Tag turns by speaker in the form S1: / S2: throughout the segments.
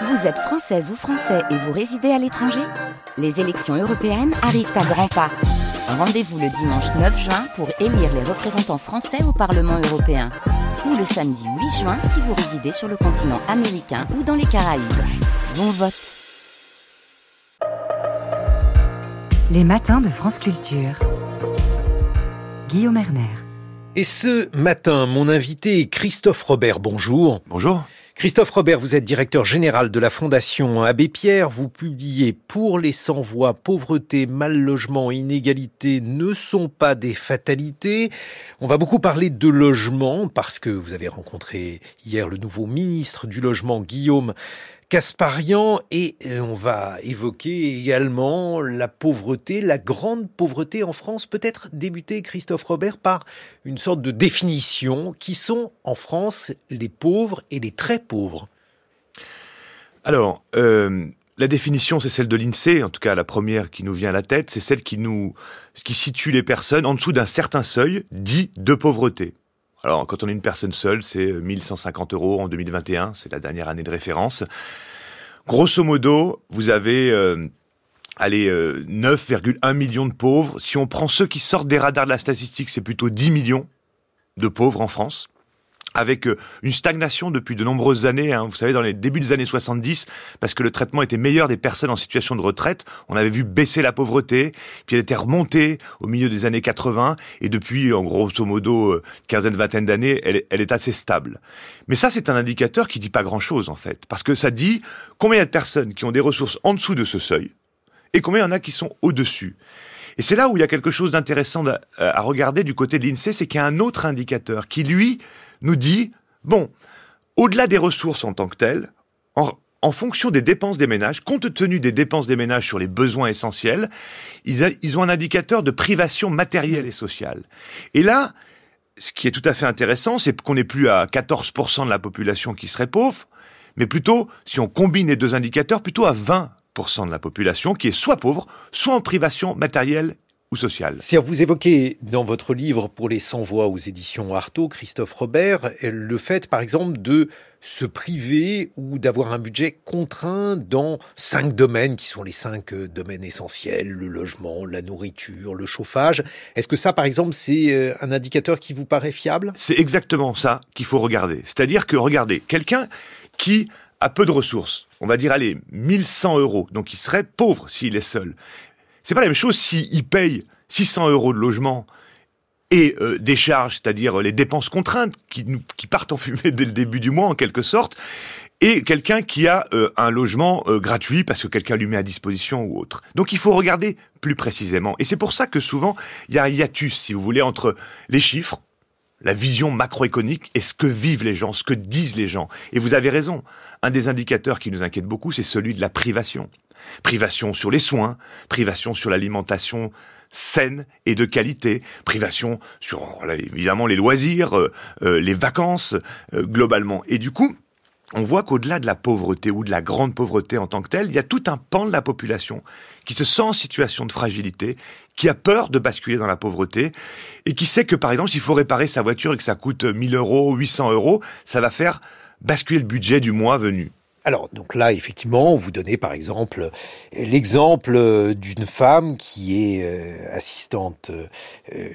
S1: Vous êtes française ou français et vous résidez à l'étranger Les élections européennes arrivent à grands pas. Rendez-vous le dimanche 9 juin pour élire les représentants français au Parlement européen. Ou le samedi 8 juin si vous résidez sur le continent américain ou dans les Caraïbes. Bon vote
S2: Les matins de France Culture. Guillaume Erner.
S3: Et ce matin, mon invité est Christophe Robert. Bonjour.
S4: Bonjour.
S3: Christophe Robert, vous êtes directeur général de la Fondation Abbé Pierre. Vous publiez Pour les sans-voix, pauvreté, mal logement, inégalité ne sont pas des fatalités. On va beaucoup parler de logement parce que vous avez rencontré hier le nouveau ministre du logement, Guillaume Casparian et euh, on va évoquer également la pauvreté, la grande pauvreté en France. Peut-être débuter, Christophe Robert, par une sorte de définition. Qui sont en France les pauvres et les très pauvres
S4: Alors, euh, la définition, c'est celle de l'INSEE, en tout cas la première qui nous vient à la tête, c'est celle qui situe les personnes en dessous d'un certain seuil dit de pauvreté. Alors, quand on est une personne seule, c'est 1150 euros en 2021, c'est la dernière année de référence. Grosso modo, vous avez euh, allez, 9,1 euh, millions de pauvres. Si on prend ceux qui sortent des radars de la statistique, c'est plutôt 10 millions de pauvres en France avec euh, une stagnation depuis de nombreuses années. Hein. Vous savez, dans les débuts des années 70, parce que le traitement était meilleur des personnes en situation de retraite, on avait vu baisser la pauvreté, puis elle était remontée au milieu des années 80, et depuis, en grosso modo, euh, quinzaine, vingtaine d'années, elle, est assez stable. Mais ça, c'est un indicateur qui dit pas grand-chose, en fait, parce que ça dit combien de personnes qui ont des ressources en dessous de ce seuil, et combien il y en a qui sont au-dessus. Et c'est là où il y a quelque chose d'intéressant à regarder du côté de l'INSEE, c'est qu'il y a un autre indicateur qui, lui, nous dit, bon, au-delà des ressources en tant que telles, en, fonction des dépenses des ménages, compte tenu des dépenses des ménages sur les besoins essentiels, ils, ils ont un indicateur de privation matérielle et sociale. Et là, ce qui est tout à fait intéressant, c'est qu'on n'est plus à 14% de la population qui serait pauvre, mais plutôt, si on combine les deux indicateurs, plutôt à 20% de la population qui est soit pauvre, soit en privation matérielle social.
S3: vous évoquez dans votre livre pour les sans-voix aux éditions Artaud, Christophe Robert, le fait par exemple de se priver ou d'avoir un budget contraint dans cinq domaines qui sont les cinq euh, domaines essentiels, le logement, la nourriture, le chauffage. Est-ce que ça par exemple c'est euh, un indicateur qui vous paraît fiable?
S4: C'est exactement ça qu'il faut regarder. C'est-à-dire que regardez, quelqu'un qui a peu de ressources, on va dire allez, 1100 euros, donc il serait pauvre s'il est seul. C'est pas la même chose s'il paye 600 euros de logement et euh, des charges, c'est-à-dire les dépenses contraintes qui, partent en fumée dès le début du mois en quelque sorte, et quelqu'un qui a euh, un logement euh, gratuit parce que quelqu'un lui met à disposition ou autre. Donc il faut regarder plus précisément. Et c'est pour ça que souvent il y a un hiatus, si vous voulez, entre les chiffres, la vision macroéconomique et ce que vivent les gens, ce que disent les gens. Et vous avez raison. Un des indicateurs qui nous inquiète beaucoup, c'est celui de la privation. Privation sur les soins, privation sur l'alimentation saine et de qualité, privation sur évidemment les loisirs, euh, euh, les vacances euh, globalement. Et du coup, on voit qu'au-delà de la pauvreté ou de la grande pauvreté en tant que telle, il y a tout un pan de la population qui se sent en situation de fragilité, qui a peur de basculer dans la pauvreté et qui sait que par exemple s'il faut réparer sa voiture et que ça coûte 1000 euros, 800 euros, ça va faire basculer le budget du mois venu.
S3: Alors, donc là, effectivement, vous donnez par exemple l'exemple d'une femme qui est euh, assistante, euh,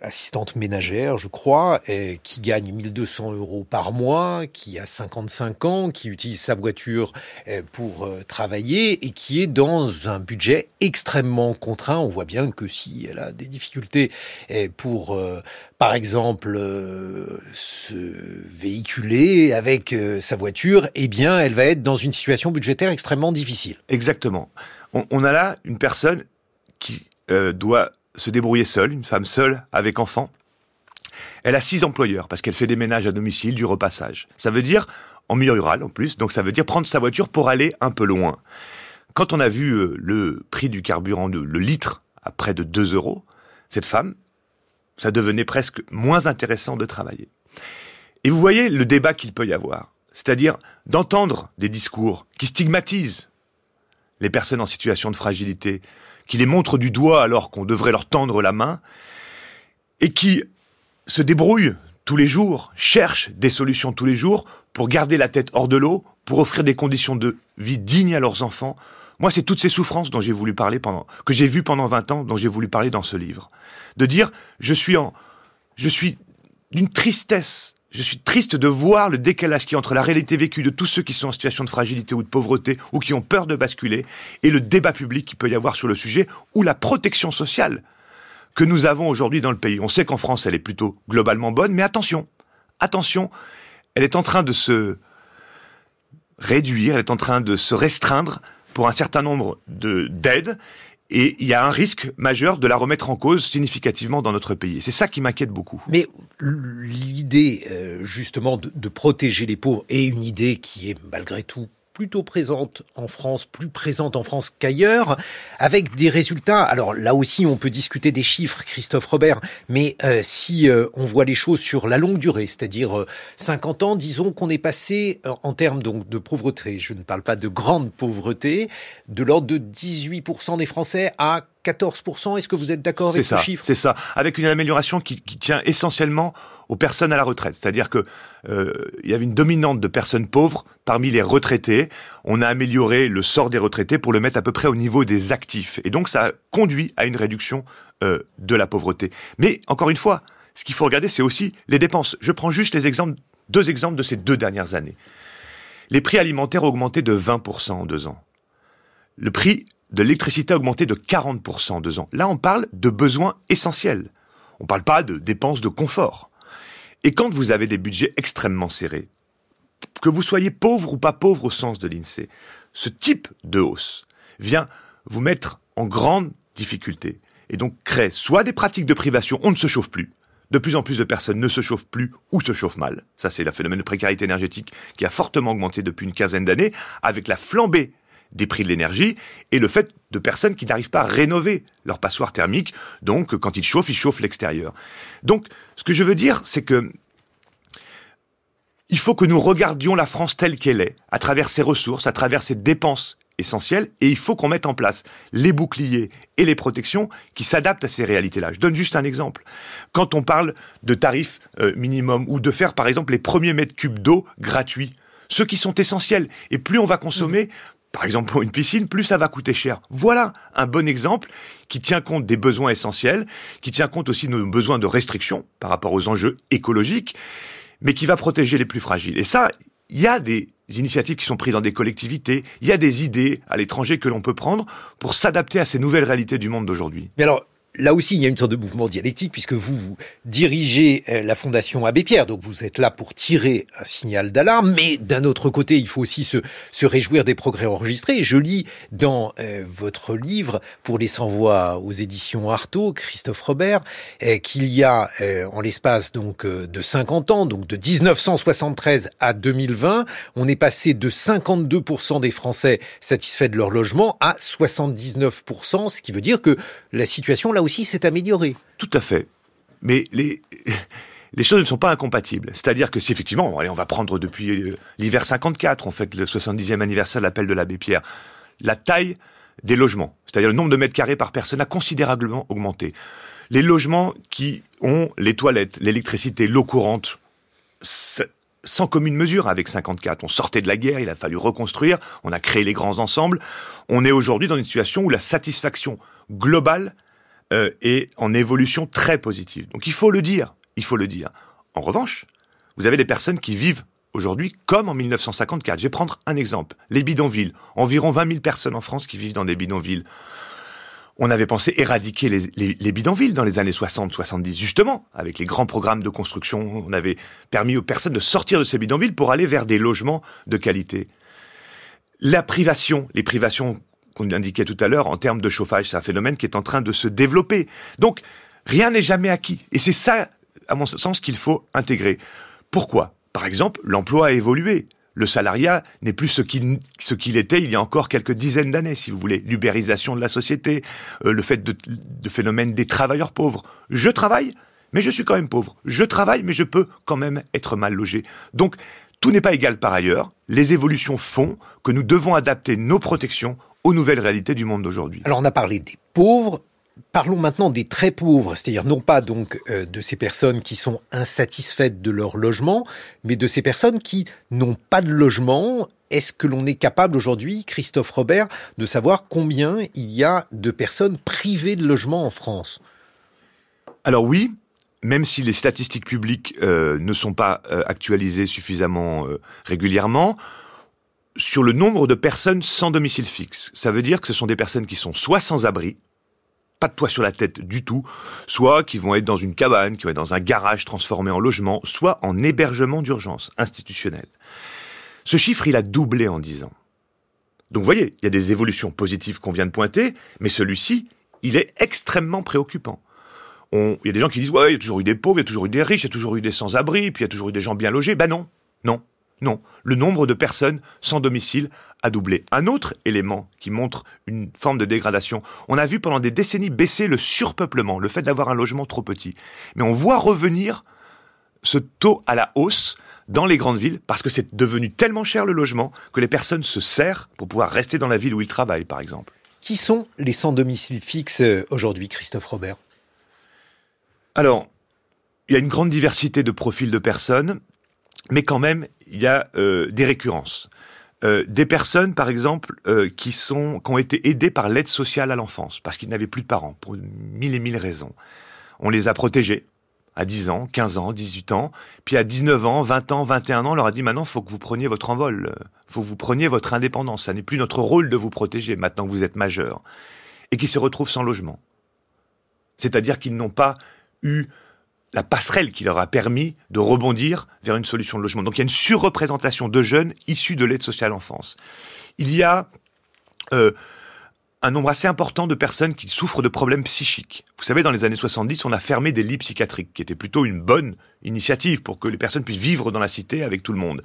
S3: assistante ménagère, je crois, qui gagne 1200 euros par mois, qui a 55 ans, qui utilise sa voiture euh, pour travailler et qui est dans un budget extrêmement contraint. On voit bien que si elle a des difficultés pour, par exemple, se véhiculer avec sa voiture, eh bien, elle va être dans une situation budgétaire extrêmement difficile.
S4: Exactement. On, a là une personne qui euh, doit se débrouiller seule, une femme seule avec enfant. Elle a six employeurs parce qu'elle fait des ménages à domicile, du repassage. Ça veut dire en milieu rural en plus, donc ça veut dire prendre sa voiture pour aller un peu loin. Quand on a vu euh, le prix du carburant, le litre, à près de 2 euros, cette femme, ça devenait presque moins intéressant de travailler. Et vous voyez le débat qu'il peut y avoir c'est-à-dire d'entendre des discours qui stigmatisent les personnes en situation de fragilité, qui les montrent du doigt alors qu'on devrait leur tendre la main, et qui se débrouillent tous les jours, cherchent des solutions tous les jours pour garder la tête hors de l'eau, pour offrir des conditions de vie dignes à leurs enfants. Moi, c'est toutes ces souffrances dont j'ai voulu parler pendant, que j'ai vues pendant 20 ans, dont j'ai voulu parler dans ce livre. De dire, je suis en, je suis d'une tristesse. Je suis triste de voir le décalage qui entre la réalité vécue de tous ceux qui sont en situation de fragilité ou de pauvreté ou qui ont peur de basculer et le débat public qu'il peut y avoir sur le sujet ou la protection sociale que nous avons aujourd'hui dans le pays. On sait qu'en France, elle est plutôt globalement bonne, mais attention, attention, elle est en train de se réduire, elle est en train de se restreindre pour un certain nombre d'aides et il y a un risque majeur de la remettre en cause significativement dans notre pays. C'est ça qui m'inquiète beaucoup.
S3: Mais l'idée, euh, justement, de, de, protéger les pauvres est une idée qui est malgré tout plutôt présente en France, plus présente en France qu'ailleurs, avec des résultats. Alors là aussi, on peut discuter des chiffres, Christophe Robert, mais euh, si euh, on voit les choses sur la longue durée, c'est-à-dire 50 euh, ans, disons qu'on est passé en termes donc de pauvreté, je ne parle pas de grande pauvreté, de l'ordre de 18% des Français à 14%. Est-ce que vous êtes d'accord avec ce chiffre?
S4: C'est ça, avec une amélioration qui, qui, tient essentiellement aux personnes à la retraite. C'est-à-dire que euh, il y avait une dominante de personnes pauvres parmi les retraités. On a amélioré le sort des retraités pour le mettre à peu près au niveau des actifs. Et donc ça a conduit à une réduction euh, de la pauvreté. Mais encore une fois, ce qu'il faut regarder, c'est aussi les dépenses. Je prends juste les exemples, deux exemples de ces deux dernières années. Les prix alimentaires ont augmenté de 20% en deux ans. Le prix de l'électricité a augmenté de 40% en deux ans. Là, on parle de besoins essentiels. On ne parle pas de dépenses de confort. Et quand vous avez des budgets extrêmement serrés, que vous soyez pauvre ou pas pauvre au sens de l'INSEE, ce type de hausse vient vous mettre en grande difficulté et donc crée soit des pratiques de privation, on ne se chauffe plus, de plus en plus de personnes ne se chauffent plus ou se chauffent mal. Ça, c'est le phénomène de précarité énergétique qui a fortement augmenté depuis une quinzaine d'années, avec la flambée des prix de l'énergie et le fait de personnes qui n'arrivent pas à rénover leur passoire thermique. Donc, quand ils chauffent, ils chauffent l'extérieur. Donc, ce que je veux dire, c'est que il faut que nous regardions la France telle qu'elle est, à travers ses ressources, à travers ses dépenses essentielles, et il faut qu'on mette en place les boucliers et les protections qui s'adaptent à ces réalités-là. Je donne juste un exemple. Quand on parle de tarifs euh, minimum ou de faire, par exemple, les premiers mètres cubes d'eau gratuits, ceux qui sont essentiels. Et plus on va consommer, par exemple pour une piscine, plus ça va coûter cher. Voilà un bon exemple qui tient compte des besoins essentiels, qui tient compte aussi de nos besoins de restriction par rapport aux enjeux écologiques, mais qui va protéger les plus fragiles. Et ça, il y a des initiatives qui sont prises dans des collectivités, il y a des idées à l'étranger que l'on peut prendre pour s'adapter à ces nouvelles réalités du monde d'aujourd'hui.
S3: Mais alors, là aussi, il y a une sorte de mouvement dialectique puisque vous, vous dirigez euh, la Fondation Abbé Pierre, donc vous êtes là pour tirer un signal d'alarme, mais d'un autre côté, il faut aussi se, se réjouir des progrès enregistrés. Je lis dans euh, votre livre pour les sans-voix aux éditions Artaud, Christophe Robert, euh, qu'il y a en l'espace donc de 50 ans, donc de 1973 à 2020, on est passé de 52% des Français satisfaits de leur logement à 79%, ce qui veut dire que la situation là aussi s'est améliorée.
S4: Tout à fait. Mais les, les choses ne sont pas incompatibles. C'est-à-dire que si effectivement, on va prendre depuis euh, l'hiver 54, on fait le 70e anniversaire de l'appel de l'abbé Pierre, la taille des logements, c'est-à-dire le nombre de mètres carrés par personne a considérablement augmenté. Les logements qui ont les toilettes, l'électricité, l'eau courante, sans commune mesure avec 54. On sortait de la guerre, il a fallu reconstruire, on a créé les grands ensembles. On est aujourd'hui dans une situation où la satisfaction globale euh, est en évolution très positive. Donc il faut le dire, il faut le dire. En revanche, vous avez des personnes qui vivent aujourd'hui comme en 1954. Je vais prendre un exemple. Les bidonvilles. Environ 20 000 personnes en France qui vivent dans des bidonvilles. On avait pensé éradiquer les, les bidonvilles dans les années 60-70, justement, avec les grands programmes de construction. On avait permis aux personnes de sortir de ces bidonvilles pour aller vers des logements de qualité. La privation, les privations qu'on indiquait tout à l'heure en termes de chauffage. C'est un phénomène qui est en train de se développer. Donc, rien n'est jamais acquis. Et c'est ça, à mon sens, qu'il faut intégrer. Pourquoi? Par exemple, l'emploi a évolué. Le salariat n'est plus ce qu'il était il y a encore quelques dizaines d'années, si vous voulez. L'ubérisation de la société, euh, le fait de, de phénomène des travailleurs pauvres. Je travaille, mais je suis quand même pauvre. Je travaille, mais je peux quand même être mal logé. Donc, tout n'est pas égal par ailleurs. Les évolutions font que nous devons adapter nos protections aux nouvelles réalités du monde d'aujourd'hui.
S3: Alors on a parlé des pauvres, parlons maintenant des très pauvres, c'est-à-dire non pas donc euh, de ces personnes qui sont insatisfaites de leur logement, mais de ces personnes qui n'ont pas de logement. Est-ce que l'on est capable aujourd'hui, Christophe Robert, de savoir combien il y a de personnes privées de logement en France?
S4: Alors oui, même si les statistiques publiques euh, ne sont pas euh, actualisées suffisamment régulièrement, sur le nombre de personnes sans domicile fixe. Ça veut dire que ce sont des personnes qui sont soit sans abri, pas de toit sur la tête du tout, soit qui vont être dans une cabane, qui vont être dans un garage transformé en logement, soit en hébergement d'urgence institutionnel. Ce chiffre, il a doublé en 10 ans. Donc vous voyez, il y a des évolutions positives qu'on vient de pointer, mais celui-ci, il est extrêmement préoccupant. il y a des gens qui disent, ouais, il y a toujours eu des pauvres, il y a toujours eu des riches, il y a toujours eu des sans-abri, puis il y a toujours eu des gens bien logés. Ben non, non, non. Le nombre de personnes sans domicile a doublé. Un autre élément qui montre une forme de dégradation, on a vu pendant des décennies baisser le surpeuplement, le fait d'avoir un logement trop petit. Mais on voit revenir ce taux à la hausse dans les grandes villes parce que c'est devenu tellement cher le logement que les personnes se serrent pour pouvoir rester dans la ville où ils travaillent, par exemple.
S3: Qui sont les sans domicile fixe euh, aujourd'hui, Christophe Robert?
S4: Alors, il y a une grande diversité de profils de personnes, mais quand même, il y a euh, des récurrences. Euh, des personnes, par exemple, euh, qui sont qui ont été aidées par l'aide sociale à l'enfance parce qu'ils n'avaient plus de parents pour mille et mille raisons. On les a protégés à 10 ans, 15 ans, 18 ans, puis à 19 ans, 20 ans, 21 ans, on leur a dit maintenant faut que vous preniez votre envol, faut que vous preniez votre indépendance, ça n'est plus notre rôle de vous protéger maintenant que vous êtes majeur et qui se retrouvent sans logement. C'est-à-dire qu'ils n'ont pas eu la passerelle qui leur a permis de rebondir vers une solution de logement. Donc il y a une surreprésentation de jeunes issus de l'aide sociale enfance. Il y a euh, un nombre assez important de personnes qui souffrent de problèmes psychiques. Vous savez, dans les années 70, on a fermé des lits psychiatriques, qui était plutôt une bonne initiative pour que les personnes puissent vivre dans la cité avec tout le monde.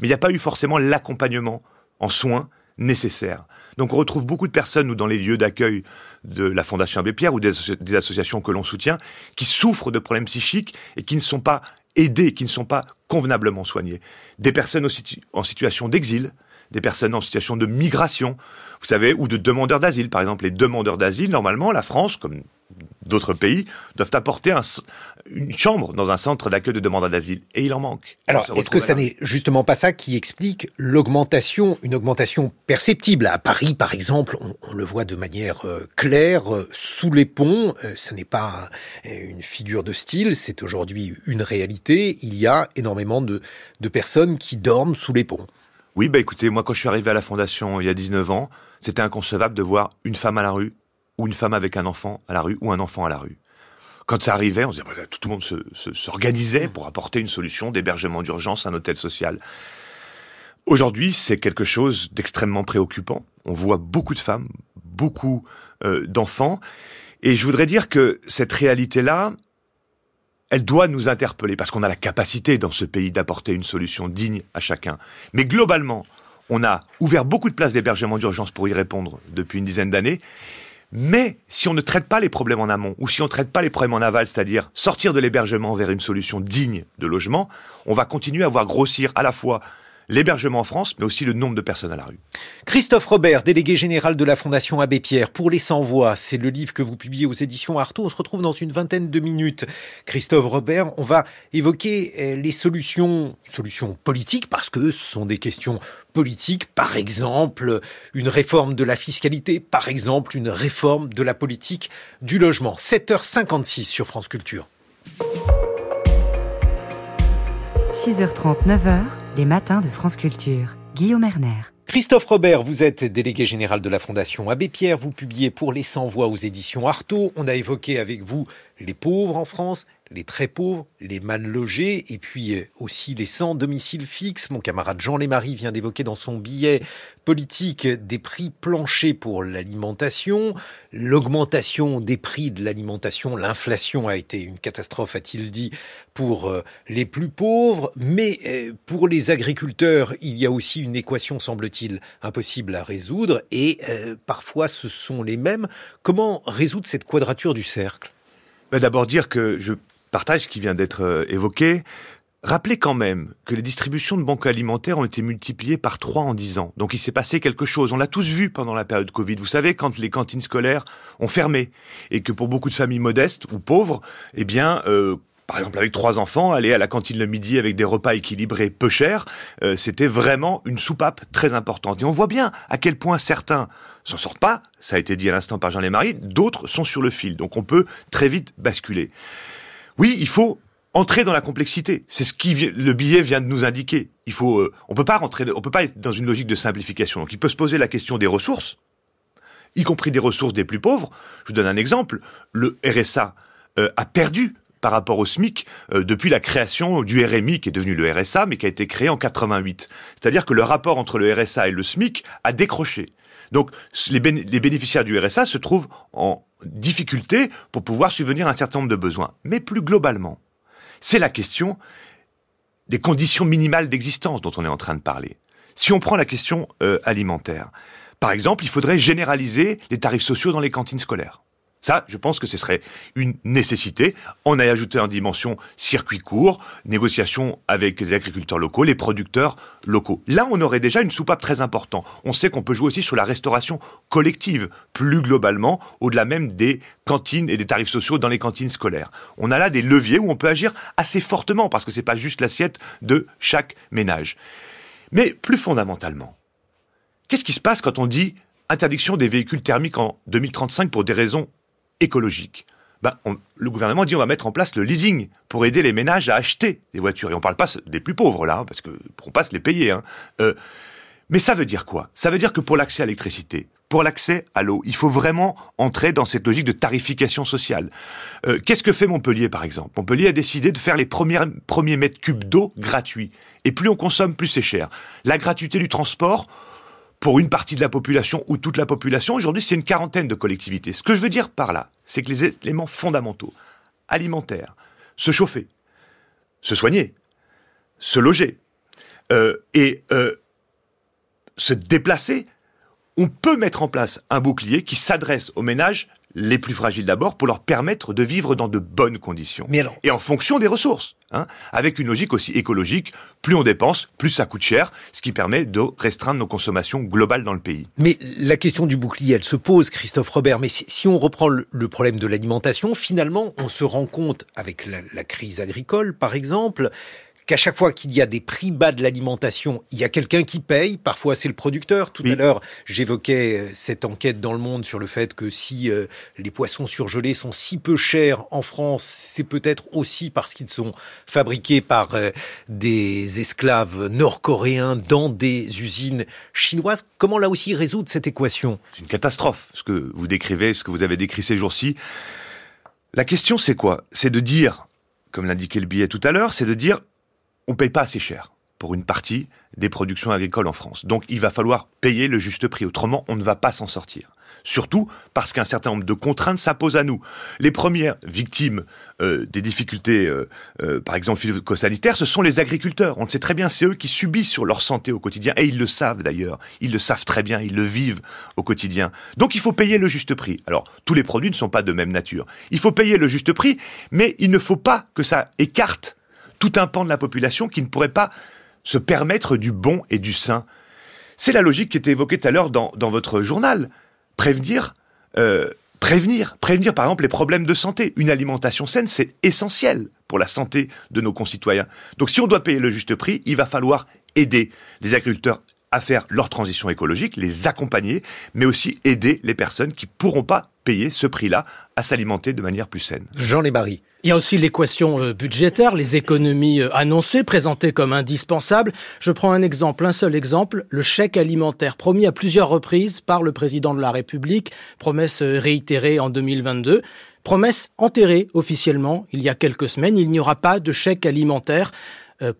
S4: Mais il n'y a pas eu forcément l'accompagnement en soins nécessaire. Donc on retrouve beaucoup de personnes ou dans les lieux d'accueil de la Fondation Abbé Pierre ou des, associations que l'on soutient qui souffrent de problèmes psychiques et qui ne sont pas aidées, qui ne sont pas convenablement soignées. Des personnes en situation d'exil, des personnes en situation de migration, vous savez, ou de demandeurs d'asile. Par exemple, les demandeurs d'asile, normalement, la France, comme d'autres pays, doivent apporter une chambre dans un centre d'accueil de demandeurs d'asile. Et il en manque.
S3: Alors, est-ce que ça n'est justement pas ça qui explique l'augmentation, une augmentation perceptible? À Paris, par exemple, on, le voit de manière euh, claire, euh, sous les ponts, euh, ce n'est pas une figure de style, c'est aujourd'hui une réalité. Il y a énormément de, de personnes qui dorment sous les ponts.
S4: Oui, bah écoutez, moi quand je suis arrivé à la Fondation il y a 19 ans, c'était inconcevable de voir une femme à la rue, ou une femme avec un enfant à la rue, ou un enfant à la rue. Quand ça arrivait, on disait, bah, tout le monde s'organisait pour apporter une solution d'hébergement d'urgence, un hôtel social. Aujourd'hui, c'est quelque chose d'extrêmement préoccupant. On voit beaucoup de femmes, beaucoup euh, d'enfants. Et je voudrais dire que cette réalité-là, elle doit nous interpeller parce qu'on a la capacité dans ce pays d'apporter une solution digne à chacun. Mais globalement, on a ouvert beaucoup de places d'hébergement d'urgence pour y répondre depuis une dizaine d'années. Mais si on ne traite pas les problèmes en amont, ou si on ne traite pas les problèmes en aval, c'est-à-dire sortir de l'hébergement vers une solution digne de logement, on va continuer à voir grossir à la fois l'hébergement en France, mais aussi le nombre de personnes à la rue.
S3: Christophe Robert, délégué général de la Fondation Abbé Pierre, pour les sans-voix, c'est le livre que vous publiez aux éditions Artaud. On se retrouve dans une vingtaine de minutes. Christophe Robert, on va évoquer euh, les solutions, solutions politiques, parce que ce sont des questions politiques, par exemple une réforme de la fiscalité, par exemple une réforme de la politique du logement. 7h56 sur France Culture.
S2: 6h30, 9h, les matins de France Culture. Guillaume Erner.
S3: Christophe Robert, vous êtes délégué général de la Fondation Abbé Pierre. Vous publiez pour les 100 voix aux éditions Artaud. On a évoqué avec vous les pauvres en France, les très pauvres, les mal logés, et puis euh, aussi les sans domicile fixe. Mon camarade Jean Lémarie vient d'évoquer dans son billet politique des prix planchers pour l'alimentation, l'augmentation des prix de l'alimentation, l'inflation a été une catastrophe, a-t-il dit, pour euh, les plus pauvres, mais euh, pour les agriculteurs, il y a aussi une équation, semble-t-il, impossible à résoudre, et parfois ce sont les mêmes. Comment résoudre cette quadrature du cercle?
S4: Ben, D'abord dire que je partage qui vient d'être euh, évoqué. Rappelez quand même que les distributions de banques alimentaires ont été multipliées par trois en dix ans. Donc il s'est passé quelque chose. On l'a tous vu pendant la période Covid. Vous savez, quand les cantines scolaires ont fermé et que pour beaucoup de familles modestes ou pauvres, eh bien, euh, par exemple avec trois enfants, aller à la cantine le midi avec des repas équilibrés peu chers, euh, c'était vraiment une soupape très importante. Et on voit bien à quel point certains s'en sortent pas, ça a été dit à l'instant par Jean Lémarie, d'autres sont sur le fil. Donc on peut très vite basculer. Oui, il faut entrer dans la complexité. C'est ce qui le billet vient de nous indiquer. Il faut, euh, on peut pas on peut pas être dans une logique de simplification. Donc, il peut se poser la question des ressources, y compris des ressources des plus pauvres. Je vous donne un exemple. Le RSA euh, a perdu par rapport au SMIC euh, depuis la création du RMI qui est devenu le RSA mais qui a été créé en 88. C'est-à-dire que le rapport entre le RSA et le SMIC a décroché. Donc les, bénéficiaires du RSA se trouvent en difficulté pour pouvoir subvenir à un certain nombre de besoins. Mais plus globalement, c'est la question des conditions minimales d'existence dont on est en train de parler. Si on prend la question euh, alimentaire, par exemple, il faudrait généraliser les tarifs sociaux dans les cantines scolaires. Ça, je pense que ce serait une nécessité. On a ajouté en dimension circuit court, négociation avec les agriculteurs locaux, les producteurs locaux. Là, on aurait déjà une soupape très importante. On sait qu'on peut jouer aussi sur la restauration collective, plus globalement, au-delà même des cantines et des tarifs sociaux dans les cantines scolaires. On a là des leviers où on peut agir assez fortement, parce que c'est pas juste l'assiette de chaque ménage. Mais plus fondamentalement, qu'est-ce qui se passe quand on dit interdiction des véhicules thermiques en 2035 pour des raisons écologique. Ben, le gouvernement dit on va mettre en place le leasing pour aider les ménages à acheter des voitures. Et on ne parle pas des plus pauvres là, hein, parce qu'ils ne pourront pas se les payer. Hein. Euh, mais ça veut dire quoi? Ça veut dire que pour l'accès à l'électricité, pour l'accès à l'eau, il faut vraiment entrer dans cette logique de tarification sociale. Euh, qu'est-ce que fait Montpellier, par exemple? Montpellier a décidé de faire les premiers mètres cubes d'eau gratuits. Et plus on consomme, plus c'est cher. La gratuité du transport, pour une partie de la population ou toute la population. Aujourd'hui, c'est une quarantaine de collectivités. Ce que je veux dire par là, c'est que les éléments fondamentaux, alimentaires, se chauffer, se soigner, se loger euh, et euh, se déplacer, on peut mettre en place un bouclier qui s'adresse aux ménages les plus fragiles d'abord pour leur permettre de vivre dans de bonnes conditions. Et en fonction des ressources, hein, avec une logique aussi écologique, plus on dépense, plus ça coûte cher, ce qui permet de restreindre nos consommations globales dans le pays.
S3: Mais la question du bouclier, elle se pose, Christophe Robert. Mais si, on reprend le, problème de l'alimentation, finalement, on se rend compte, avec la crise agricole par exemple, qu'à chaque fois qu'il y a des prix bas de l'alimentation, il y a quelqu'un qui paye. Parfois, c'est le producteur. Tout à l'heure, j'évoquais euh, cette enquête dans le monde sur le fait que si euh, les poissons surgelés sont si peu chers en France, c'est peut-être aussi parce qu'ils sont fabriqués par euh, des esclaves nord-coréens dans des usines chinoises. Comment là aussi résoudre cette équation?
S4: C'est une catastrophe, ce que vous décrivez, ce que vous avez décrit ces jours-ci. La question, c'est quoi? C'est de dire, comme l'indiquait le billet tout à l'heure, c'est de dire on paye pas assez cher pour une partie des productions agricoles en France. Donc il va falloir payer le juste prix, autrement on ne va pas s'en sortir. Surtout parce qu'un certain nombre de contraintes s'imposent à nous. Les premières victimes euh, des difficultés, euh, euh, par exemple phytosanitaires, ce sont les agriculteurs. On le sait très bien, c'est eux qui subissent sur leur santé au quotidien, et ils le savent d'ailleurs. Ils le savent très bien, ils le vivent au quotidien. Donc il faut payer le juste prix. Alors tous les produits ne sont pas de même nature. Il faut payer le juste prix, mais il ne faut pas que ça écarte tout un pan de la population qui ne pourrait pas se permettre du bon et du sain. C'est la logique qui était évoquée tout à l'heure dans, votre journal. Prévenir, euh, prévenir, prévenir par exemple les problèmes de santé. Une alimentation saine, c'est essentiel pour la santé de nos concitoyens. Donc si on doit payer le juste prix, il va falloir aider les agriculteurs à faire leur transition écologique, les accompagner, mais aussi aider les personnes qui pourront pas payer ce prix-là à s'alimenter de manière plus saine.
S3: Jean Lébarry.
S5: Il y a aussi l'équation euh, budgétaire, les économies euh, annoncées, présentées comme indispensables. Je prends un exemple, un seul exemple, le chèque alimentaire promis à plusieurs reprises par le président de la République, promesse euh, réitérée en 2022. Promesse enterrée officiellement il y a quelques semaines, il n'y aura pas de chèque alimentaire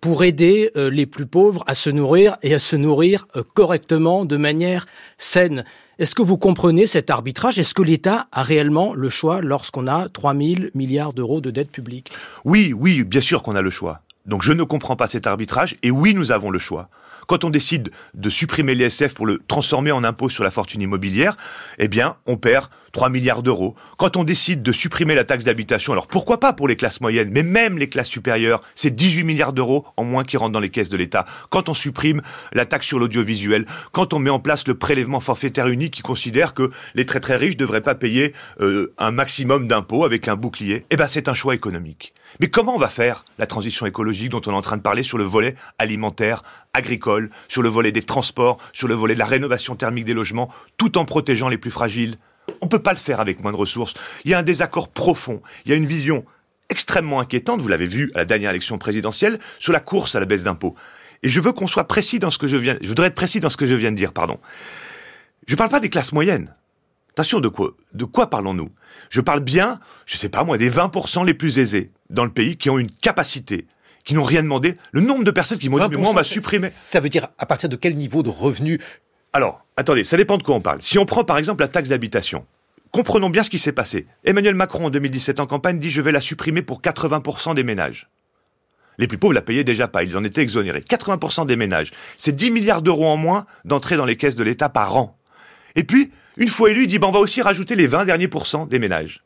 S5: pour aider les plus pauvres à se nourrir et à se nourrir correctement de manière saine. Est-ce que vous comprenez cet arbitrage? Est-ce que l'État a réellement le choix lorsqu'on a 3 000 milliards d'euros de dette publique
S4: Oui, oui, bien sûr qu'on a le choix. Donc je ne comprends pas cet arbitrage et oui, nous avons le choix. Quand on décide de supprimer l'ISF pour le transformer en impôt sur la fortune immobilière, eh bien, on perd 3 milliards d'euros. Quand on décide de supprimer la taxe d'habitation, alors pourquoi pas pour les classes moyennes, mais même les classes supérieures, c'est 18 milliards d'euros en moins qui rentrent dans les caisses de l'État. Quand on supprime la taxe sur l'audiovisuel, quand on met en place le prélèvement forfaitaire unique qui considère que les très très riches ne devraient pas payer euh, un maximum d'impôts avec un bouclier, eh ben c'est un choix économique. Mais comment on va faire la transition écologique dont on est en train de parler sur le volet alimentaire, agricole, sur le volet des transports, sur le volet de la rénovation thermique des logements, tout en protégeant les plus fragiles? On ne peut pas le faire avec moins de ressources. Il y a un désaccord profond, il y a une vision extrêmement inquiétante, vous l'avez vu à la dernière élection présidentielle, sur la course à la baisse d'impôts. Et je veux qu'on soit précis dans ce que je viens, je voudrais être précis dans ce que je viens de dire, pardon. Je ne parle pas des classes moyennes. Attention, de quoi, de quoi parlons-nous? Je parle bien, je sais pas moi, des 20% les plus aisés dans le pays qui ont une capacité, qui n'ont rien demandé. Le nombre de personnes qui m'ont dit, mais moi, on va supprimer.
S3: Ça veut dire à partir de quel niveau de revenu
S4: Alors, attendez, ça dépend de quoi on parle. Si on prend par exemple la taxe d'habitation, comprenons bien ce qui s'est passé. Emmanuel Macron, en 2017, en campagne, dit je vais la supprimer pour 80% des ménages. Les plus pauvres la payaient déjà pas, ils en étaient exonérés. 80% des ménages. C'est 10 milliards d'euros en moins d'entrée dans les caisses de l'État par an. Et puis, une fois élu, il dit, ben, on va aussi rajouter les 20 derniers pourcents des ménages.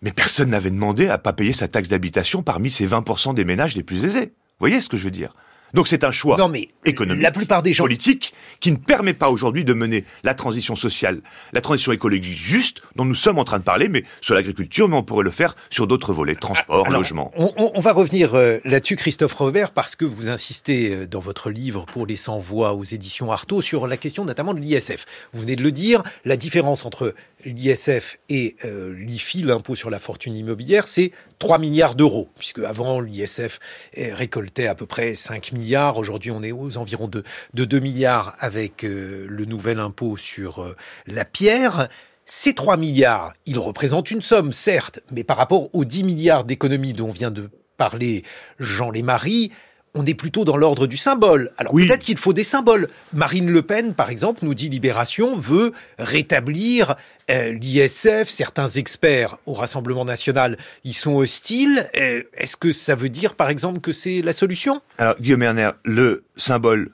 S4: Mais personne n'avait demandé à pas payer sa taxe d'habitation parmi ces 20% des ménages les plus aisés. Vous voyez ce que je veux dire? Donc c'est un choix
S3: non, mais
S4: économique,
S3: la plupart des gens...
S4: politique, qui ne permet pas aujourd'hui de mener la transition sociale, la transition écologique juste, dont nous sommes en train de parler, mais sur l'agriculture, mais on pourrait le faire sur d'autres volets, transport, logement.
S3: On, on, va revenir euh, là-dessus, Christophe Robert, parce que vous insistez euh, dans votre livre pour les 100 voix aux éditions Artaud sur la question notamment de l'ISF. Vous venez de le dire, la différence entre l'ISF et euh, l'IFI, l'impôt sur la fortune immobilière, c'est 3 milliards d'euros, puisque avant l'ISF récoltait à peu près 5 milliards, aujourd'hui on est aux environs de, de 2 milliards avec euh, le nouvel impôt sur euh, la pierre. Ces 3 milliards, ils représentent une somme, certes, mais par rapport aux 10 milliards d'économies dont vient de parler Jean Lémarie, on est plutôt dans l'ordre du symbole. Alors peut-être qu'il faut des symboles. Marine Le Pen, par exemple, nous dit Libération, veut rétablir euh, l'ISF. Certains experts au Rassemblement national y sont hostiles. Euh, est-ce que ça veut dire, par exemple, que c'est la solution?
S4: Alors, Guillaume Erner, le symbole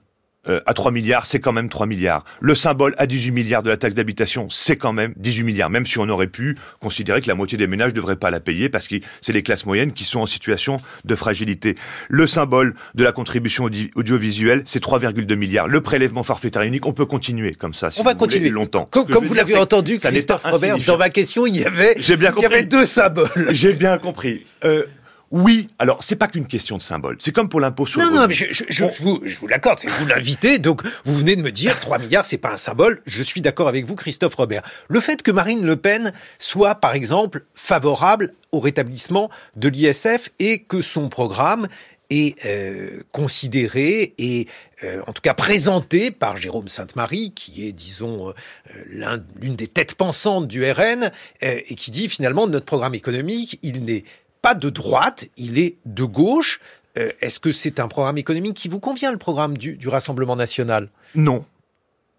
S4: euh, à 3 milliards, c'est quand même 3 milliards. Le symbole à 18 milliards de la taxe d'habitation, c'est quand même 18 milliards, même si on aurait pu considérer que la moitié des ménages ne devraient pas la payer parce que c'est les classes moyennes qui sont en situation de fragilité. Le symbole de la contribution audiovisuelle, c'est 3,2 milliards. Le prélèvement forfaitaire unique, on peut continuer comme ça. Si
S3: on va continuer
S4: longtemps.
S3: Comme, vous l'avez entendu, Christophe Robert, dans ma question, il y avait,
S4: bien
S3: il y avait deux symboles.
S4: J'ai bien compris. Euh, oui, alors c'est pas qu'une question de symbole. C'est comme pour l'impôt sur
S3: non,
S4: le
S3: Non, mais je, je, vous, je vous l'accorde, c'est vous l'invitez, donc vous venez de me dire 3 milliards, c'est pas un symbole. Je suis d'accord avec vous, Christophe Robert. Le fait que Marine Le Pen soit, par exemple, favorable au rétablissement de l'ISF et que son programme est euh, considéré et euh, en tout cas présenté par Jérôme Sainte-Marie, qui est, disons, euh, l'une des têtes pensantes du RN, euh, et qui dit finalement notre programme économique, il n'est pas de droite, il est de gauche. Euh, est-ce que c'est un programme économique qui vous convient, le programme du, Rassemblement national?
S4: Non.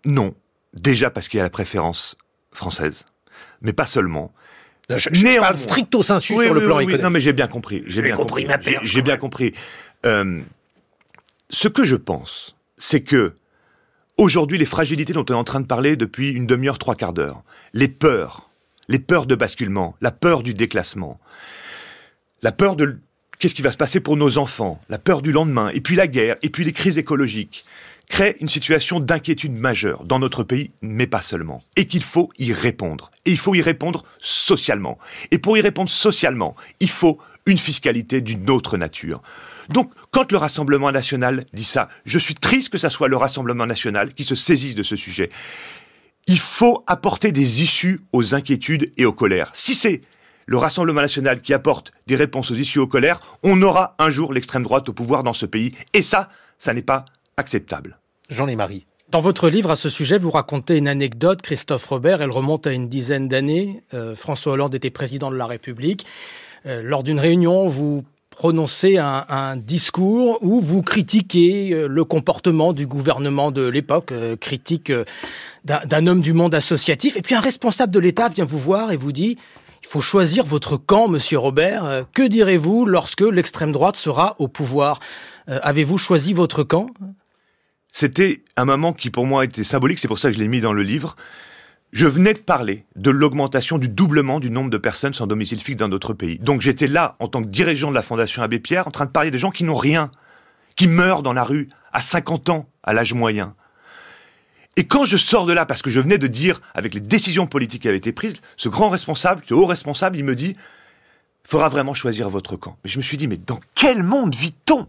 S4: Non. Déjà parce qu'il y a la préférence française. Mais pas seulement.
S3: je, parle stricto sensu sur le plan économique.
S4: Non, mais j'ai bien compris. J'ai bien compris. J'ai bien compris. Euh, ce que je pense, c'est que aujourd'hui, les fragilités dont on est en train de parler depuis une demi-heure, trois quarts d'heure, les peurs, les peurs de basculement, la peur du déclassement, la peur de qu'est-ce qui va se passer pour nos enfants, la peur du lendemain, et puis la guerre, et puis les crises écologiques, crée une situation d'inquiétude majeure dans notre pays, mais pas seulement. Et qu'il faut y répondre. Et il faut y répondre socialement. Et pour y répondre socialement, il faut une fiscalité d'une autre nature. Donc, quand le Rassemblement national dit ça, je suis triste que ce soit le Rassemblement national qui se saisisse de ce sujet. Il faut apporter des issues aux inquiétudes et aux colères. Si c'est le Rassemblement national qui apporte des réponses aux issues aux colères, on aura un jour l'extrême droite au pouvoir dans ce pays. Et ça, ça n'est pas acceptable.
S3: Jean Lémarie.
S5: Dans votre livre à ce sujet, vous racontez une anecdote, Christophe Robert, elle remonte à une dizaine d'années. Euh, François Hollande était président de la République. Euh, lors d'une réunion, vous prononcez un, discours où vous critiquez euh, le comportement du gouvernement de l'époque, critique d'un homme du monde associatif. Et puis un responsable de l'État vient vous voir et vous dit il faut choisir votre camp, monsieur Robert. Euh, que direz-vous lorsque l'extrême droite sera au pouvoir? Euh, Avez-vous choisi votre camp?
S4: C'était un moment qui pour moi était symbolique, c'est pour ça que je l'ai mis dans le livre. Je venais de parler de l'augmentation du doublement du nombre de personnes sans domicile fixe dans notre pays. Donc j'étais là, en tant que dirigeant de la Fondation Abbé Pierre, en train de parler des gens qui n'ont rien, qui meurent dans la rue à 50 ans, à l'âge moyen. Et quand je sors de là, parce que je venais de dire, avec les décisions politiques qui avaient été prises, ce grand responsable, ce haut responsable, il me dit, faudra vraiment choisir votre camp. Mais je me suis dit, mais dans quel monde vit-on?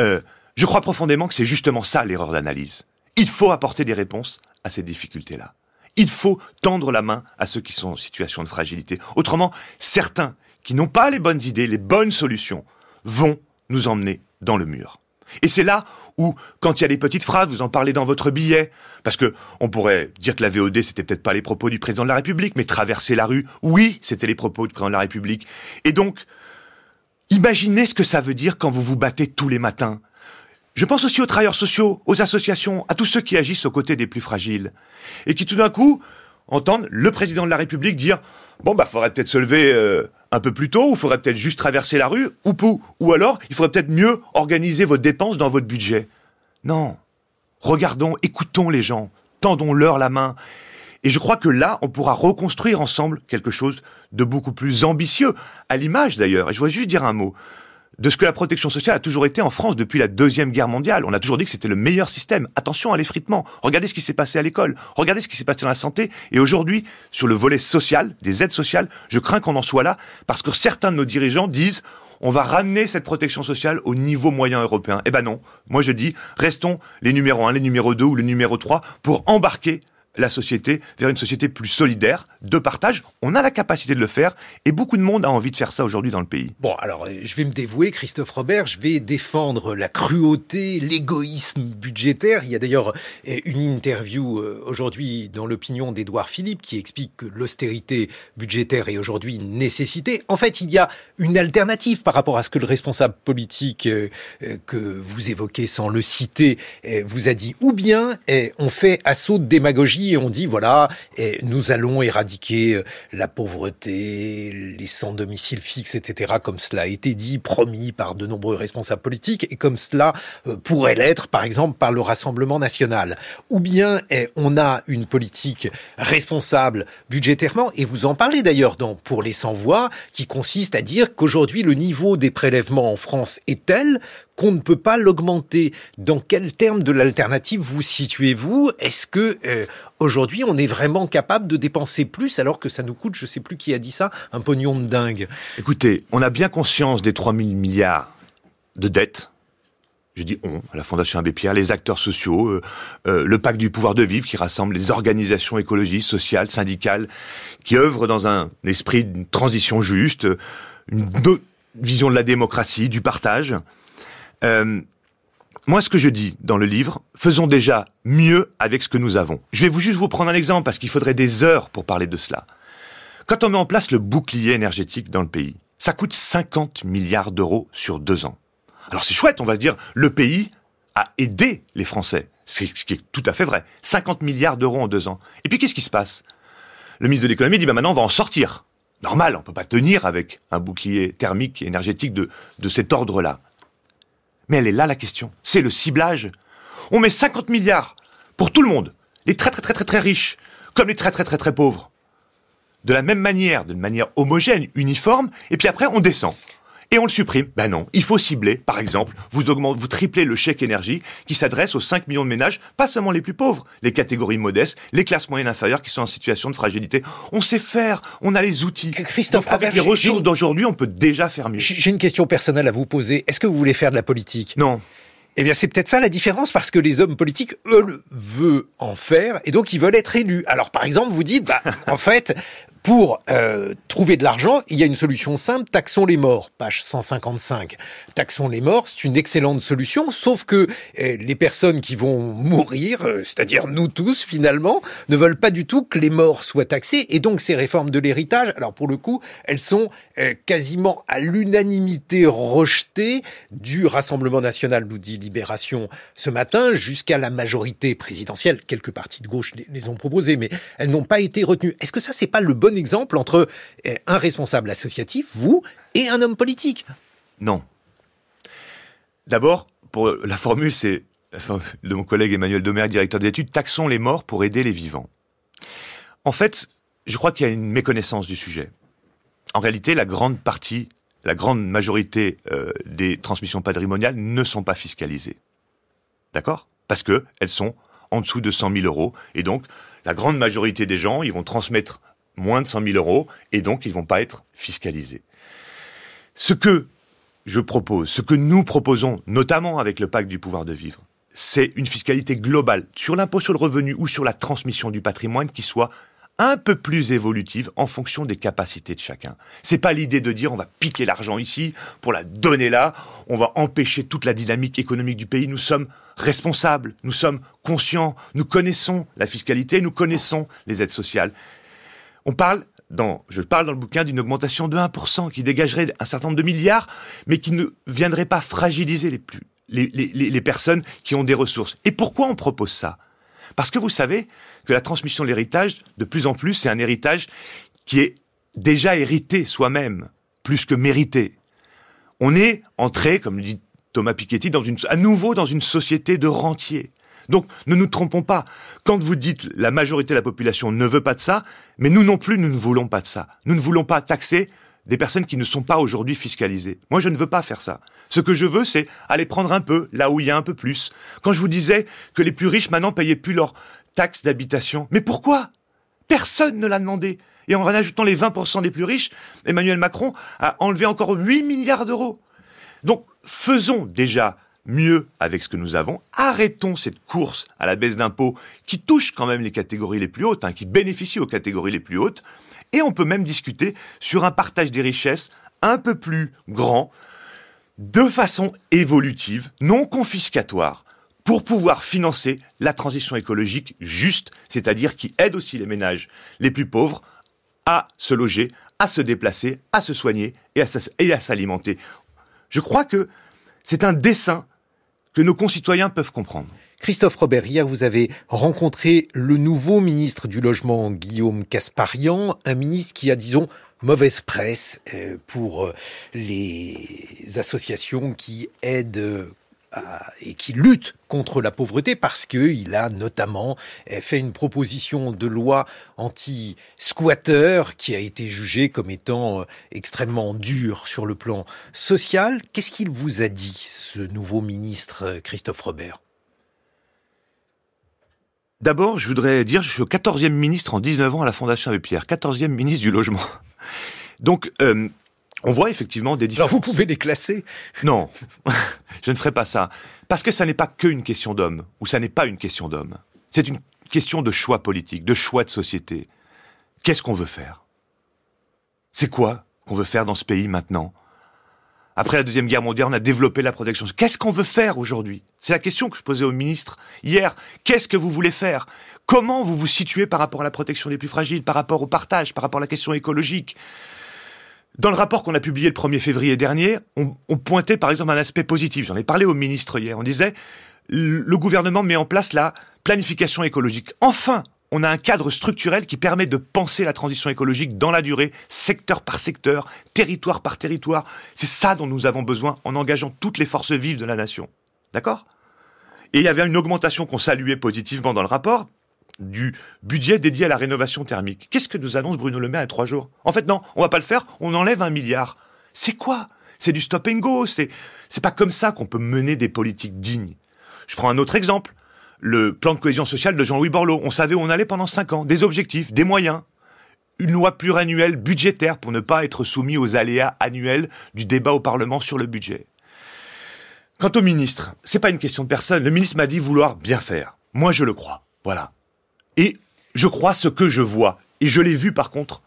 S4: Euh, Je crois profondément que c'est justement ça l'erreur d'analyse. Il faut apporter des réponses à ces difficultés-là. Il faut tendre la main à ceux qui sont en situation de fragilité. Autrement, certains qui n'ont pas les bonnes idées, les bonnes solutions, vont nous emmener dans le mur. Et c'est là où, quand il y a les petites phrases, vous en parlez dans votre billet, parce que on pourrait dire que la VOD, c'était peut-être pas les propos du président de la République, mais traverser la rue, oui, c'était les propos du président de la République. Et donc, imaginez ce que ça veut dire quand vous vous battez tous les matins. Je pense aussi aux travailleurs sociaux, aux associations, à tous ceux qui agissent aux côtés des plus fragiles, et qui tout d'un coup entendent le président de la République dire bon bah faudrait peut-être se lever euh, un peu plus tôt, ou faudrait peut-être juste traverser la rue, ou ou alors il faudrait peut-être mieux organiser vos dépenses dans votre budget. Non. Regardons, écoutons les gens, tendons-leur la main. Et je crois que là, on pourra reconstruire ensemble quelque chose de beaucoup plus ambitieux, à l'image d'ailleurs. Et je voudrais juste dire un mot de ce que la protection sociale a toujours été en France depuis la Deuxième Guerre mondiale. On a toujours dit que c'était le meilleur système. Attention à l'effritement. Regardez ce qui s'est passé à l'école. Regardez ce qui s'est passé dans la santé. Et aujourd'hui, sur le volet social, des aides sociales, je crains qu'on en soit là parce que certains de nos dirigeants disent on va ramener cette protection sociale au niveau moyen européen. Eh ben non. Moi, je dis, restons les numéros 1, les numéros 2 ou les numéros 3 pour embarquer la société vers une société plus solidaire, de partage. On a la capacité de le faire et beaucoup de monde a envie de faire ça aujourd'hui dans le pays.
S3: Bon, alors je vais me dévouer, Christophe Robert, je vais défendre la cruauté, l'égoïsme budgétaire. Il y a d'ailleurs une interview euh, aujourd'hui dans l'opinion d'Édouard Philippe qui explique que l'austérité budgétaire est aujourd'hui une nécessité. En fait, il y a une alternative par rapport à ce que le responsable politique euh, euh, que vous évoquez sans le citer vous a dit. Ou bien on fait assaut de démagogie on dit voilà, nous allons éradiquer euh, la pauvreté, les sans domicile fixe, etc., comme cela a été dit, promis par de nombreux responsables politiques, et comme cela euh, pourrait l'être, par exemple, par le Rassemblement national. Ou bien eh, on a une politique responsable budgétairement, et vous en parlez d'ailleurs dans Pour les sans-voix, qui consiste à dire qu'aujourd'hui le niveau des prélèvements en France est tel qu'on ne peut pas l'augmenter. Dans quel terme de l'alternative vous situez-vous? Est-ce que euh, aujourd'hui on est vraiment capable de dépenser plus alors que ça nous coûte, je sais plus qui a dit ça, un pognon de dingue?
S4: Écoutez, on a bien conscience des 3 000 milliards de dettes je dis on, la Fondation Abbé Pierre, les acteurs sociaux, euh, euh, le pacte du pouvoir de vivre qui rassemble les organisations écologistes, sociales, syndicales, qui œuvrent dans un esprit d'une transition juste, une vision de la démocratie, du partage. Euh, moi, ce que je dis dans le livre, faisons déjà mieux avec ce que nous avons. Je vais vous juste vous prendre un exemple parce qu'il faudrait des heures pour parler de cela. Quand on met en place le bouclier énergétique dans le pays, ça coûte 50 milliards d'euros sur deux ans. Alors c'est chouette, on va se dire, le pays a aidé les Français, ce qui est tout à fait vrai. 50 milliards d'euros en deux ans. Et puis qu'est-ce qui se passe? Le ministre de l'économie dit, bah maintenant on va en sortir. Normal, on peut pas tenir avec un bouclier thermique et énergétique de, de cet ordre-là. Mais elle est là la question. C'est le ciblage. On met 50 milliards pour tout le monde. Les très très très très très riches, comme les très très très très pauvres. De la même manière, d'une manière homogène, uniforme, et puis après on descend et on le supprime. Ben non, il faut cibler, par exemple, vous augmentez, vous triplez le chèque énergie qui s'adresse aux 5 millions de ménages, pas seulement les plus pauvres, les catégories modestes, les classes moyennes inférieures qui sont en situation de fragilité. On sait faire, on a les outils.
S3: Christophe,
S4: avec les ressources d'aujourd'hui, on peut déjà faire mieux.
S3: J'ai une question personnelle à vous poser. Est-ce que vous voulez faire de la politique?
S4: Non.
S3: Eh bien, c'est peut-être ça la différence, parce que les hommes politiques, eux, veulent en faire, et donc ils veulent être élus. Alors, par exemple, vous dites, bah, en fait, pour euh, trouver de l'argent, il y a une solution simple, taxons les morts, page 155. Taxons les morts, c'est une excellente solution, sauf que euh, les personnes qui vont mourir, euh, c'est-à-dire nous tous finalement, ne veulent pas du tout que les morts soient taxés, et donc ces réformes de l'héritage, alors pour le coup, elles sont quasiment à l'unanimité rejetées du Rassemblement national, nous dit Libération ce matin, jusqu'à la majorité présidentielle. Quelques partis de gauche les ont proposées, mais elles n'ont pas été retenues. Est-ce que ça, c'est pas le bon exemple entre eh, un responsable associatif, vous, et un homme politique
S4: Non. D'abord, pour la formule, c'est de mon collègue Emmanuel Domer, directeur d'études, taxons les morts pour aider les vivants. En fait, je crois qu'il y a une méconnaissance du sujet. En réalité, la grande partie, la grande majorité euh, des transmissions patrimoniales ne sont pas fiscalisées. D'accord? Parce que elles sont en dessous de 100 000 euros. Et donc, la grande majorité des gens, ils vont transmettre moins de 100 000 euros et donc ils vont pas être fiscalisés. Ce que je propose, ce que nous proposons, notamment avec le pacte du pouvoir de vivre, c'est une fiscalité globale sur l'impôt sur le revenu ou sur la transmission du patrimoine qui soit un peu plus évolutive en fonction des capacités de chacun. C'est pas l'idée de dire on va piquer l'argent ici pour la donner là, on va empêcher toute la dynamique économique du pays. Nous sommes responsables, nous sommes conscients, nous connaissons la fiscalité, nous connaissons les aides sociales. On parle dans, je parle dans le bouquin d'une augmentation de 1% qui dégagerait un certain nombre de milliards, mais qui ne viendrait pas fragiliser les personnes qui ont des ressources. Et pourquoi on propose ça? Parce que vous savez que la transmission de l'héritage, de plus en plus, c'est un héritage qui est déjà hérité soi-même, plus que mérité. On est entré, comme le dit Thomas Piketty, à nouveau dans une société de rentiers. Donc ne nous trompons pas. Quand vous dites la majorité de la population ne veut pas de ça, mais nous non plus, nous ne voulons pas de ça. Nous ne voulons pas taxer des personnes qui ne sont pas aujourd'hui fiscalisées. Moi, je ne veux pas faire ça. Ce que je veux, c'est aller prendre un peu là où il y a un peu plus. Quand je vous disais que les plus riches maintenant payaient plus leurs taxes d'habitation, mais pourquoi? Personne ne l'a demandé. Et en ajoutant les 20% des plus riches, Emmanuel Macron a enlevé encore 8 milliards d'euros. Donc, faisons déjà mieux avec ce que nous avons. Arrêtons cette course à la baisse d'impôts qui touche quand même les catégories les plus hautes, hein, qui bénéficie aux catégories les plus hautes. Et on peut même discuter sur un partage des richesses un peu plus grand, de façon évolutive, non confiscatoire, pour pouvoir financer la transition écologique juste, c'est-à-dire qui aide aussi les ménages les plus pauvres à se loger, à se déplacer, à se soigner et à s'alimenter. Je crois que c'est un dessin que nos concitoyens peuvent comprendre.
S3: Christophe Robert, hier vous avez rencontré le nouveau ministre du Logement, Guillaume Casparian, un ministre qui a, disons, mauvaise presse euh, pour euh, les associations qui aident euh, et qui lutte contre la pauvreté parce qu'il a notamment fait une proposition de loi anti-squatter qui a été jugée comme étant extrêmement dure sur le plan social. Qu'est-ce qu'il vous a dit, ce nouveau ministre Christophe Robert?
S4: D'abord, je voudrais dire, je suis au 14e ministre en 19 ans à la Fondation Abbé Pierre, 14e ministre du Logement. Donc, euh, on voit effectivement des différences.
S3: Alors vous pouvez les classer
S4: Non, je ne ferai pas ça. Parce que ça n'est pas qu'une question d'homme, ou ça n'est pas une question d'homme. C'est une question de choix politique, de choix de société. Qu'est-ce qu'on veut faire? C'est quoi qu'on veut faire dans ce pays maintenant? Après la Deuxième Guerre mondiale, on a développé la protection. Qu'est-ce qu'on veut faire aujourd'hui? C'est la question que je posais au ministre hier. Qu'est-ce que vous voulez faire? Comment vous vous situez par rapport à la protection des plus fragiles, par rapport au partage, par rapport à la question écologique? Dans le rapport qu'on a publié le 1er février dernier, on, pointait par exemple un aspect positif. J'en ai parlé au ministre hier. On disait, le gouvernement met en place la planification écologique. Enfin, on a un cadre structurel qui permet de penser la transition écologique dans la durée, secteur par secteur, territoire par territoire. C'est ça dont nous avons besoin en engageant toutes les forces vives de la nation. D'accord? Et il y avait une augmentation qu'on saluait positivement dans le rapport, du budget dédié à la rénovation thermique. Qu'est-ce que nous annonce Bruno Le Maire à trois jours? En fait, non, on va pas le faire, on enlève un milliard. C'est quoi? C'est du stop and go, c'est, pas comme ça qu'on peut mener des politiques dignes. Je prends un autre exemple. Le plan de cohésion sociale de Jean-Louis Borloo. On savait où on allait pendant cinq ans. Des objectifs, des moyens. Une loi pluriannuelle budgétaire pour ne pas être soumis aux aléas annuels du débat au Parlement sur le budget. Quant au ministre, c'est pas une question de personne. Le ministre m'a dit vouloir bien faire. Moi, je le crois. Voilà. Et je crois ce que je vois. Et je l'ai vu par contre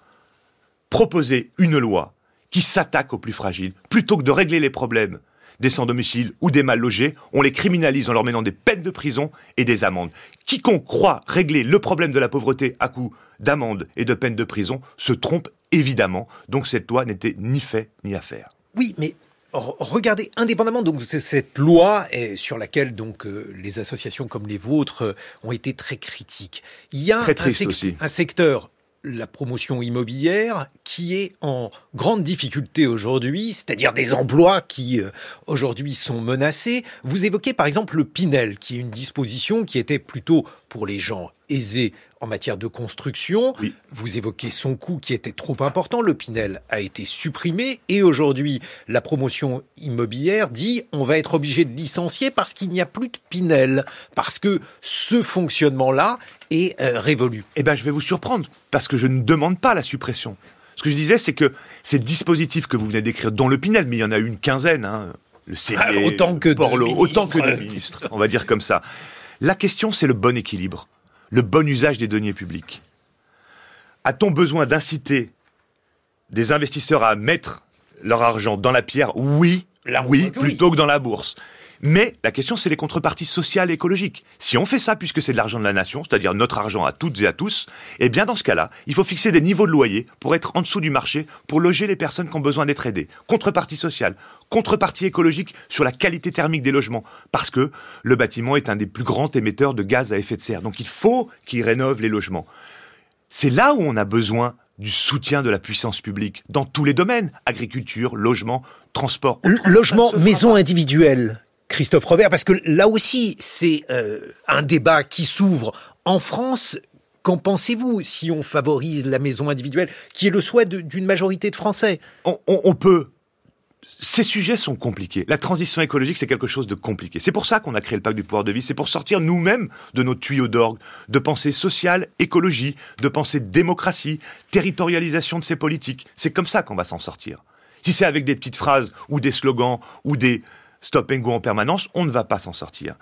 S4: proposer une loi qui s'attaque aux plus fragiles. Plutôt que de régler les problèmes des sans-domicile ou des mal logés, on les criminalise en leur menant des peines de prison et des amendes. Quiconque croit régler le problème de la pauvreté à coup d'amendes et de peines de prison se trompe évidemment. Donc cette loi n'était ni fait ni à faire.
S3: Oui, mais regardez, indépendamment donc de cette loi et sur laquelle donc euh, les associations comme les vôtres euh, ont été très critiques, il y a
S4: Très
S3: un,
S4: triste
S3: sec-
S4: aussi.
S3: un secteur la promotion immobilière qui est en grande difficulté aujourd'hui, c'est-à-dire des emplois qui euh, aujourd'hui sont menacés. Vous évoquez par exemple le Pinel, qui est une disposition qui était plutôt pour les gens aisés en matière de construction. Vous évoquez son coût qui était trop important. Le Pinel a été supprimé et aujourd'hui, la promotion immobilière dit on va être obligé de licencier parce qu'il n'y a plus de Pinel, parce que ce fonctionnement-là est euh, révolu.
S4: Eh bien, je vais vous surprendre parce que je ne demande pas la suppression. Ce que je disais, c'est que ces dispositifs que vous venez d'écrire, dont le Pinel, mais il y en a une quinzaine, hein, le
S3: ah, autant que
S4: Borloo, autant que de ministres, on va dire comme ça. La question, c'est le bon équilibre le bon usage des deniers publics. A-t-on besoin d'inciter des investisseurs à mettre leur argent dans la pierre? Oui, oui, plutôt que dans la bourse. Mais la question, c'est les contreparties sociales et écologiques. Si on fait ça, puisque c'est de l'argent de la nation, c'est-à-dire notre argent à toutes et à tous, eh bien, dans ce cas-là, il faut fixer des niveaux de loyer pour être en dessous du marché, pour loger les personnes qui ont besoin d'être aidées. Contrepartie sociale, contrepartie écologique sur la qualité thermique des logements, parce que le bâtiment est un des plus grands émetteurs de gaz à effet de serre. Donc, il faut qu'il rénove les logements. C'est là où on a besoin du soutien de la puissance publique dans tous les domaines agriculture, logement, transport.
S3: Logement, maison individuelle. Christophe Robert, parce que là aussi, c'est euh, un débat qui s'ouvre en France. Qu'en pensez-vous si on favorise la maison individuelle, qui est le souhait d'une majorité de Français?
S4: On, peut ces sujets sont compliqués. La transition écologique, c'est quelque chose de compliqué. C'est pour ça qu'on a créé le pacte du pouvoir de vie. C'est pour sortir nous-mêmes de nos tuyaux d'orgue, de pensée sociale, écologie, de pensée démocratie, territorialisation de ces politiques. C'est comme ça qu'on va s'en sortir. Si c'est avec des petites phrases ou des slogans ou des stop and go en permanence, on ne va pas s'en sortir.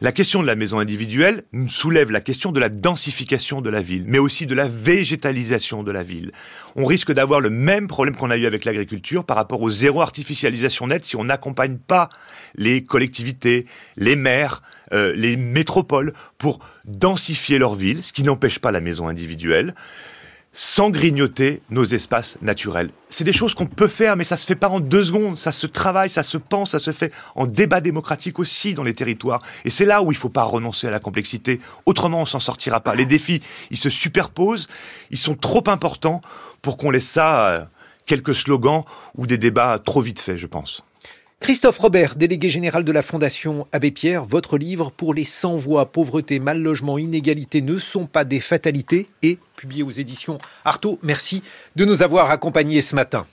S4: La question de la maison individuelle soulève la question de la densification de la ville, mais aussi de la végétalisation de la ville. On risque d'avoir le même problème qu'on a eu avec l'agriculture par rapport au zéro artificialisation nette si on n'accompagne pas les collectivités, les maires, euh, les métropoles pour densifier leur ville, ce qui n'empêche pas la maison individuelle sans grignoter nos espaces naturels. C'est des choses qu'on peut faire, mais ça se fait pas en deux secondes. Ça se travaille, ça se pense, ça se fait en débat démocratique aussi dans les territoires. Et c'est là où il faut pas renoncer à la complexité. Autrement, on s'en sortira pas. Les défis, ils se superposent, ils sont trop importants pour qu'on laisse ça euh, quelques slogans ou des débats trop vite faits, je pense.
S3: Christophe Robert, délégué général de la Fondation Abbé Pierre, votre livre Pour les sans-voix, pauvreté, mal logement, inégalité ne sont pas des fatalités est publié aux éditions Artaud. Merci de nous avoir accompagnés ce matin.